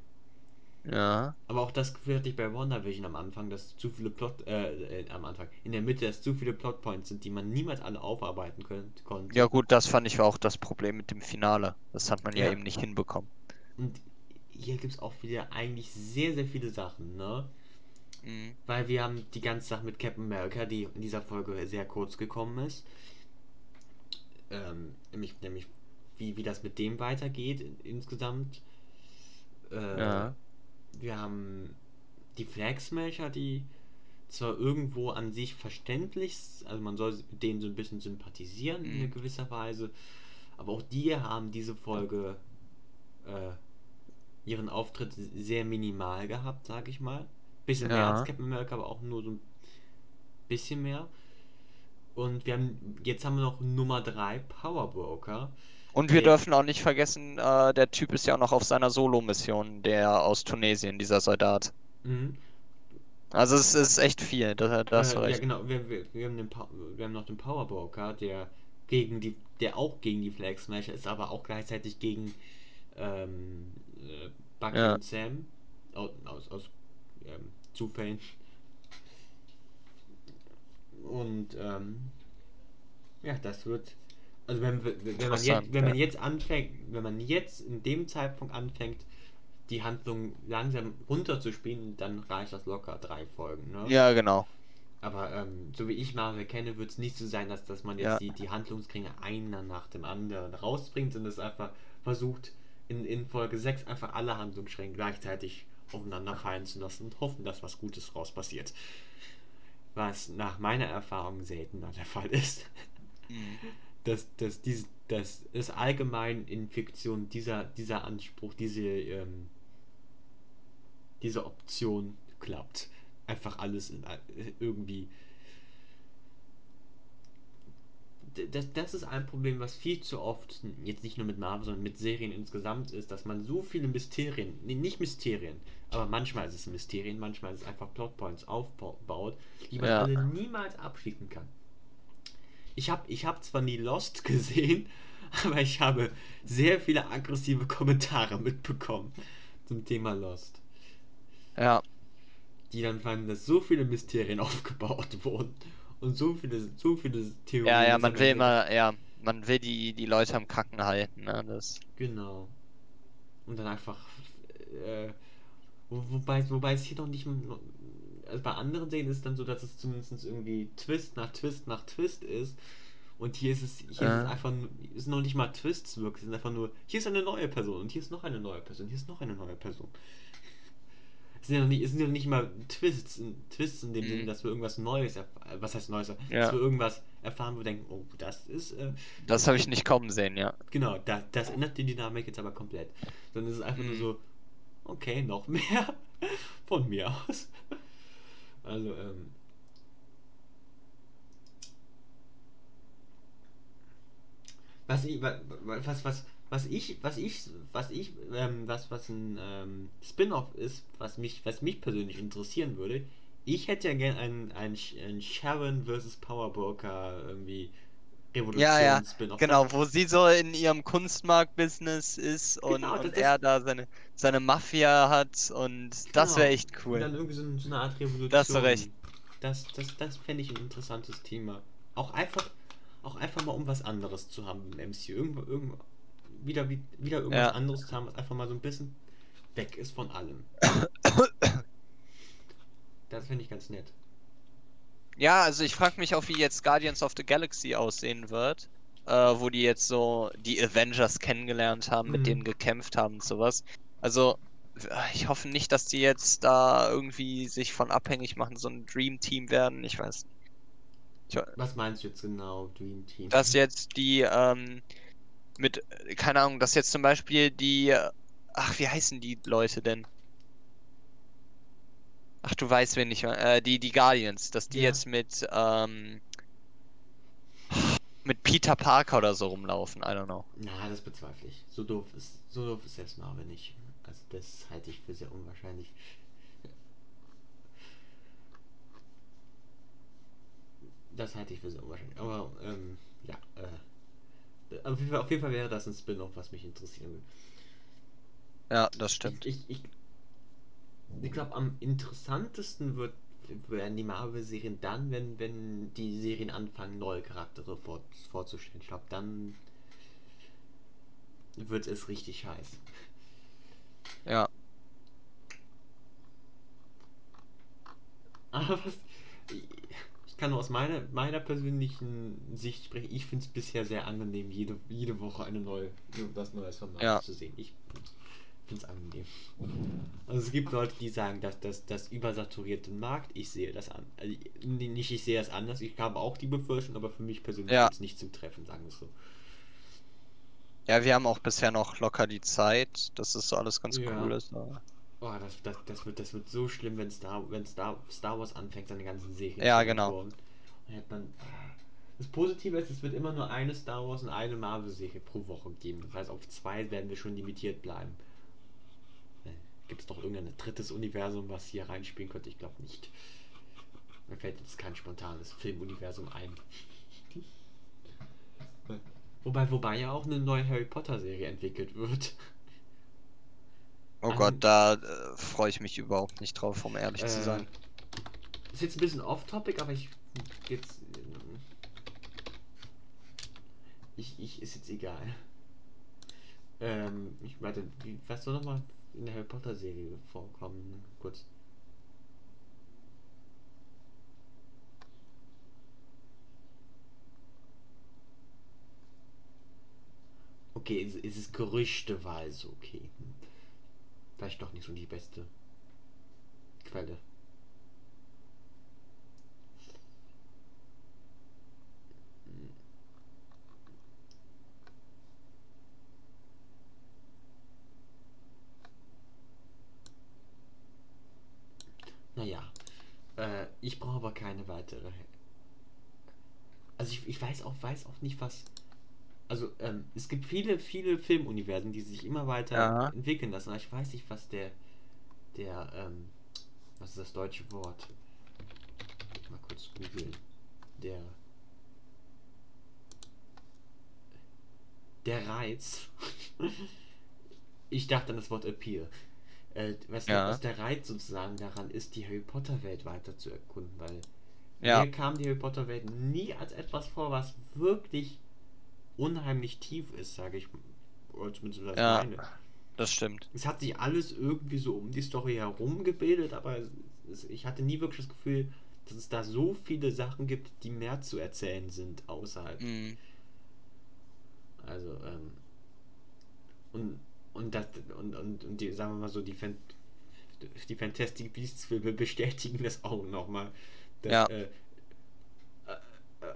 Ja. Aber auch das Gefühl hatte ich bei WandaVision am Anfang, dass zu viele Plot, äh, äh, am Anfang, in der Mitte, dass zu viele Plotpoints sind, die man niemals alle aufarbeiten können, konnte. Ja, gut, das fand ich auch das Problem mit dem Finale. Das hat man ja, Ja. eben nicht hinbekommen. Und hier gibt es auch wieder eigentlich sehr, sehr viele Sachen, ne? Mhm. Weil wir haben die ganze Sache mit Captain America, die in dieser Folge sehr kurz gekommen ist. Ähm, nämlich, nämlich wie, wie das mit dem weitergeht in, insgesamt. Äh, Ja. Wir haben die Flag Smasher, die zwar irgendwo an sich verständlich, also man soll mit denen so ein bisschen sympathisieren in Mhm. gewisser Weise, aber auch die haben diese Folge äh, ihren Auftritt sehr minimal gehabt, sag ich mal. Bisschen mehr Ja. als Captain America, aber auch nur so ein bisschen mehr. Und wir haben, jetzt haben wir noch Nummer 3, Power Broker. Und wir Der- dürfen auch nicht vergessen, äh, der Typ ist ja auch noch auf seiner Solo-Mission, der aus Tunesien, dieser Soldat. Mhm. Also es ist echt viel, da, da hast Äh, ja, genau. Wir, wir, wir, haben den Pa- wir haben noch den Power Broker, der gegen die, der auch gegen die Flag Smasher ist, aber auch gleichzeitig gegen ähm, äh, Bucky Ja. und Sam aus, aus, aus ähm, Zufällen. Und ähm, ja, das wird. Also wenn, wenn, man jetzt, wenn man ja. jetzt anfängt, wenn man jetzt in dem Zeitpunkt anfängt, die Handlung langsam runterzuspielen, dann reicht das locker drei Folgen. Ne? Ja, genau. Aber ähm, so wie ich Marvel kenne, wird es nicht so sein, dass, dass man jetzt Ja. die, die Handlungsstränge einer nach dem anderen rausbringt, sondern es einfach versucht, in, in Folge 6 einfach alle Handlungsstränge gleichzeitig aufeinander fallen zu lassen und hoffen, dass was Gutes raus passiert. Was nach meiner Erfahrung seltener der Fall ist. Mhm. Dass, dass, dies, dass es allgemein in Fiktion dieser, dieser Anspruch, diese, ähm, diese Option klappt. Einfach alles in, äh, irgendwie. Das, das ist ein Problem, was viel zu oft, jetzt nicht nur mit Marvel, sondern mit Serien insgesamt ist, dass man so viele Mysterien, nee, nicht Mysterien, aber manchmal ist es Mysterien, manchmal ist es einfach Plotpoints aufbaut, die man Ja. alle niemals abschließen kann. Ich habe ich hab zwar nie Lost gesehen, aber ich habe sehr viele aggressive Kommentare mitbekommen zum Thema Lost. Ja, Die dann fanden, dass so viele Mysterien aufgebaut wurden und so viele, so viele Theorien. ja, ja, man will Ende- immer, ja, man will die, die Leute am Kacken halten, ne? Das, Genau. Und dann einfach. Äh, wo, wobei, wobei es hier noch nicht. Also bei anderen Serien ist es dann so, dass es zumindest irgendwie Twist nach Twist nach Twist ist. Und hier ist es, hier ist Äh. es einfach, sind noch nicht mal Twists wirklich, es sind einfach nur, hier ist eine neue Person und hier ist noch eine neue Person, hier ist noch eine neue Person. Es sind ja noch nicht, es sind ja nicht mal Twists, Twists in dem Mhm. Sinne, dass wir irgendwas Neues erfahren, was heißt Neues, Ja. dass wir irgendwas erfahren, wo wir denken, oh, das ist, äh, das habe ich nicht kommen sehen, ja. Genau, das, das ändert die Dynamik jetzt aber komplett. Sondern es ist einfach nur Mhm. so, okay, noch mehr von mir aus. Also, ähm. Was ich, wa- wa- was, was, was ich, was ich, was ich, ähm, was, was ein ähm, Spin-off ist, was mich, was mich persönlich interessieren würde, ich hätte ja gern einen, einen, einen Sharon vs. Power Broker irgendwie Revolution Ja, ja, Spin-off. Genau, wo sie so in ihrem Kunstmarkt-Business ist und, Genau, das und er da seine, seine Mafia hat und das Genau. wäre echt Und dann cool. irgendwie so, so eine Art Revolution. Da hast recht. Das, das, das fände ich ein interessantes Thema. Auch einfach, auch einfach mal um was anderes zu haben im MCU. Irgendwo, irgendwo, wieder, wie- wieder irgendwas Ja. anderes zu haben, was einfach mal so ein bisschen weg ist von allem. Das finde ich ganz nett. Ja, also ich frage mich auch, wie jetzt Guardians of the Galaxy aussehen wird, äh, wo die jetzt so die Avengers kennengelernt haben, mit Mhm. denen gekämpft haben und sowas. Also ich hoffe nicht, dass die jetzt da irgendwie sich von abhängig machen, so ein Dream Team werden. Ich weiß nicht. Ich, Was meinst du jetzt genau, Dream Team? dass jetzt die ähm, mit, keine Ahnung, dass jetzt zum Beispiel die, ach, wie heißen die Leute denn? Ach, du weißt, wen ich. Äh, die, die Guardians, dass die Ja. jetzt mit, ähm, mit Peter Parker oder so rumlaufen. I don't know. Na, das bezweifle ich. So doof ist, so doof ist selbst Marvel nicht. Also das halte ich für sehr unwahrscheinlich. Das halte ich für sehr unwahrscheinlich. Aber ähm, ja, äh, auf jeden, Fall, auf jeden Fall wäre das ein Spin-off, was mich interessieren würde. Ja, das stimmt. Ich, ich, ich, ich glaube, am interessantesten wird, werden die Marvel-Serien dann, wenn, wenn die Serien anfangen, neue Charaktere vor, vorzustellen. Ich glaube, dann wird es richtig heiß. Ja. Aber was. Ich kann nur aus meiner, meiner persönlichen Sicht sprechen. Ich finde es bisher sehr angenehm, jede, jede Woche eine neue, was Neues von Ja. zu sehen. Ich finde es angenehm. Also es gibt Leute, die sagen, dass das das übersaturierte Markt, ich sehe das an. Also nicht ich sehe das anders, ich habe auch die Befürchtung, aber für mich persönlich Ja. ist es nicht zum Treffen, sagen wir es so. Ja, wir haben auch bisher noch locker die Zeit, dass es so alles ganz Ja. cool ist. aber- Oh, das, das, das, wird, das wird so schlimm, wenn Star, wenn Star, Star Wars anfängt, seine ganzen Serien Ja, zu genau. Dann ah. das Positive ist, es wird immer nur eine Star Wars und eine Marvel-Serie pro Woche geben. Das heißt, auf zwei werden wir schon limitiert bleiben. Gibt es noch irgendein drittes Universum, was hier reinspielen könnte? Ich glaube nicht. Mir fällt jetzt kein spontanes Filmuniversum ein. Wobei, wobei ja auch eine neue Harry Potter-Serie entwickelt wird. Oh Gott, da äh, freue ich mich überhaupt nicht drauf, um ehrlich zu Äh, sein. Ist jetzt ein bisschen off-topic, aber ich jetzt. ähm, Ich, ich ist jetzt egal. Ähm, ich warte, wie, was soll nochmal in der Harry Potter Serie vorkommen? Kurz. Okay, es, es ist gerüchteweise okay. Vielleicht doch nicht so die beste Quelle. Naja, äh, ich brauche aber keine weitere. Also ich, ich weiß auch, weiß auch nicht, was. Also ähm, es gibt viele, viele Filmuniversen, die sich immer weiter Ja. entwickeln lassen. Aber ich weiß nicht, was der, der, ähm, was ist das deutsche Wort? Mal kurz googeln. Der, der Reiz. ich dachte an das Wort Appeal. Äh, was, der, Ja. was der Reiz sozusagen daran ist, die Harry Potter Welt weiter zu erkunden, weil Ja. mir kam die Harry Potter Welt nie als etwas vor, was wirklich unheimlich tief ist, sage ich. Oder zumindest das Ja. meine. Das stimmt. Es hat sich alles irgendwie so um die Story herum gebildet, aber es, ich hatte nie wirklich das Gefühl, dass es da so viele Sachen gibt, die mehr zu erzählen sind außerhalb. Mhm. Also, ähm, und, und, das, und, und, und die, sagen wir mal so, die, Fan, die Fantastic Beasts Filme bestätigen das auch nochmal. Ja. Äh, äh,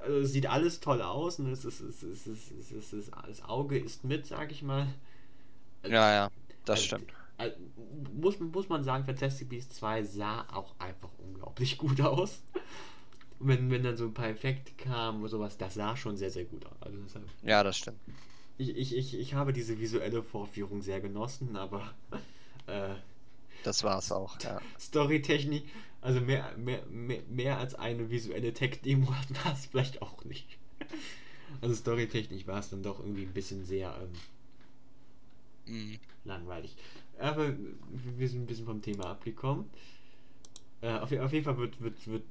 also sieht alles toll aus und es ist, es ist, es ist, es ist, das Auge ist mit, sag ich mal. Ja, ja, das Also, stimmt. Also, muss, muss man sagen, Fantastic Beasts 2 sah auch einfach unglaublich gut aus. Wenn, wenn dann so ein paar Effekte kamen und sowas, das sah schon sehr, sehr gut aus. Also deshalb, Ja, das stimmt. ich, ich, ich, ich habe diese visuelle Vorführung sehr genossen, aber äh, Das war's auch, ja. Storytechnik, also mehr, mehr, mehr, mehr als eine visuelle Tech-Demo war es vielleicht auch nicht. Also storytechnisch war es dann doch irgendwie ein bisschen sehr ähm, Mhm. langweilig. Aber wir sind ein bisschen vom Thema abgekommen. Äh, auf, auf jeden Fall wird, wird, wird,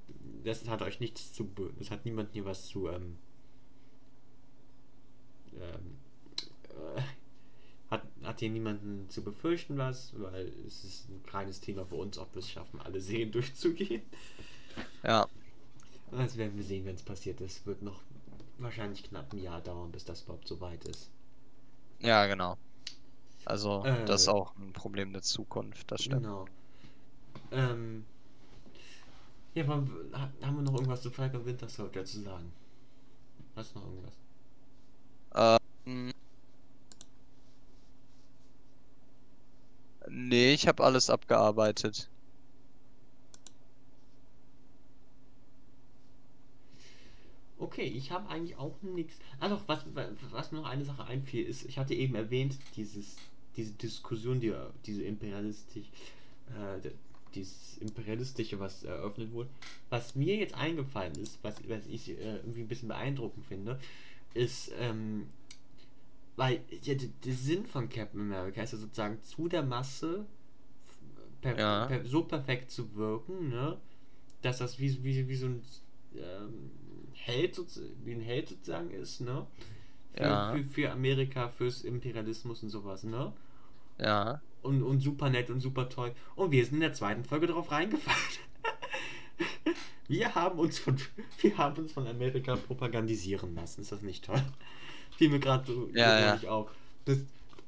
das hat euch nichts zu, das hat niemand hier was zu, ähm, ähm, äh, hat, hat hier niemanden zu befürchten was, weil es ist ein kleines Thema für uns, ob wir es schaffen, alle Serien durchzugehen. Ja, Das werden wir sehen, wenn es passiert ist. Wird noch wahrscheinlich knapp ein Jahr dauern, bis das überhaupt so weit ist. ja, genau. Also, Äh. das ist auch ein Problem der Zukunft, das stimmt. Genau. Ähm, ja, ha- haben wir noch irgendwas zu Falcon Winter Soldier zu sagen? Hast du noch irgendwas? Ähm, nee, ich habe alles abgearbeitet. Okay, ich habe eigentlich auch nichts. Ah doch, was, was mir noch eine Sache einfiel, ist, ich hatte eben erwähnt, dieses, diese Diskussion, die, diese imperialistisch, äh, dieses imperialistische, was eröffnet wurde. Was mir jetzt eingefallen ist, was, was ich äh, irgendwie ein bisschen beeindruckend finde, ist, ähm, weil ja, der Sinn von Captain America ist ja sozusagen zu der Masse per, Ja. per, so perfekt zu wirken, ne? Dass das wie, wie, wie so ein ähm, Held, wie ein Held sozusagen ist, ne? Für, Ja. für, für Amerika, fürs Imperialismus und sowas, ne? Ja, Und, und super nett und super toll. Und wir sind in der zweiten Folge drauf reingefallen. Wir haben uns von, wir haben uns von Amerika propagandisieren lassen. Ist das nicht toll? Fiel mir gerade so Ja, so auf. Das,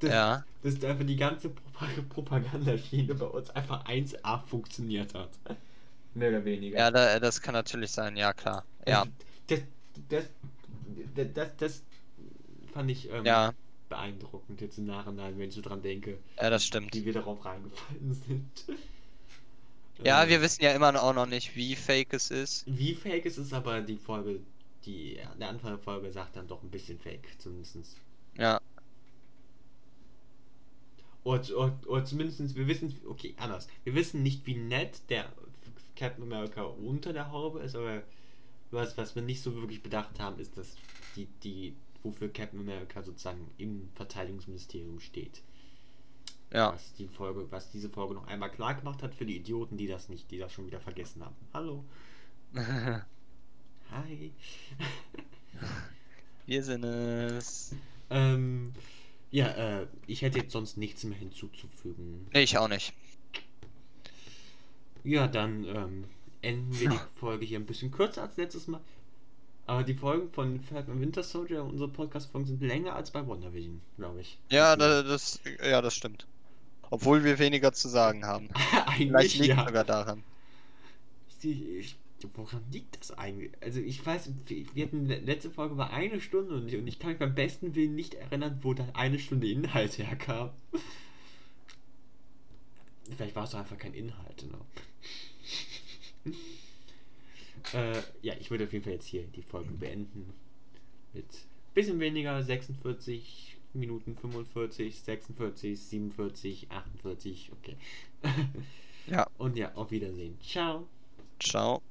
das, Ja. dass einfach die ganze Propag- Propagandaschiene bei uns einfach 1A funktioniert hat. Mehr oder weniger. Ja, da, das kann natürlich sein, ja klar. Ja, Das, das, das, das, das fand ich ähm, ja, beeindruckend jetzt im Nachhinein, wenn ich so dran denke, ja, das stimmt. wie wir darauf reingefallen sind. Ja, Ähm, wir wissen ja immer auch noch nicht, wie fake es ist. Wie fake es ist, aber die Folge, die, der Anfang der Folge sagt dann doch ein bisschen fake, zumindest. Ja, Oder, oder, oder zumindest, wir wissen, okay, anders. Wir wissen nicht, wie nett der Captain America unter der Haube ist, aber was, was wir nicht so wirklich bedacht haben, ist, dass die, die, wofür Captain America sozusagen im Verteidigungsministerium steht. ja. Was die Folge, was diese Folge noch einmal klar gemacht hat für die Idioten, die das nicht, die das schon wieder vergessen haben. Hallo. Hi. wir sind es. ähm, ja, äh, ich hätte jetzt sonst nichts mehr hinzuzufügen. Nee, ich auch nicht. Ja, dann ähm, enden wir die Folge hier ein bisschen kürzer als letztes Mal. Aber die Folgen von Falcon und Winter Soldier, unsere Podcast-Folgen, sind länger als bei WandaVision, glaube ich. Ja, da, das, ja, das stimmt. Obwohl wir weniger zu sagen haben. Vielleicht Eigentlich liegt ja. sogar daran. Ich, ich, woran liegt das eigentlich? Also ich weiß, wir hatten le- letzte Folge war eine Stunde und ich, und ich kann mich beim besten Willen nicht erinnern, wo da eine Stunde Inhalt herkam. Vielleicht war es doch einfach kein Inhalt, ne? äh, ja, ich würde auf jeden Fall jetzt hier die Folge beenden. Mit bisschen weniger, 46 Minuten 45, 46, 47, 48, okay. Ja. Und ja, auf Wiedersehen. Ciao. Ciao.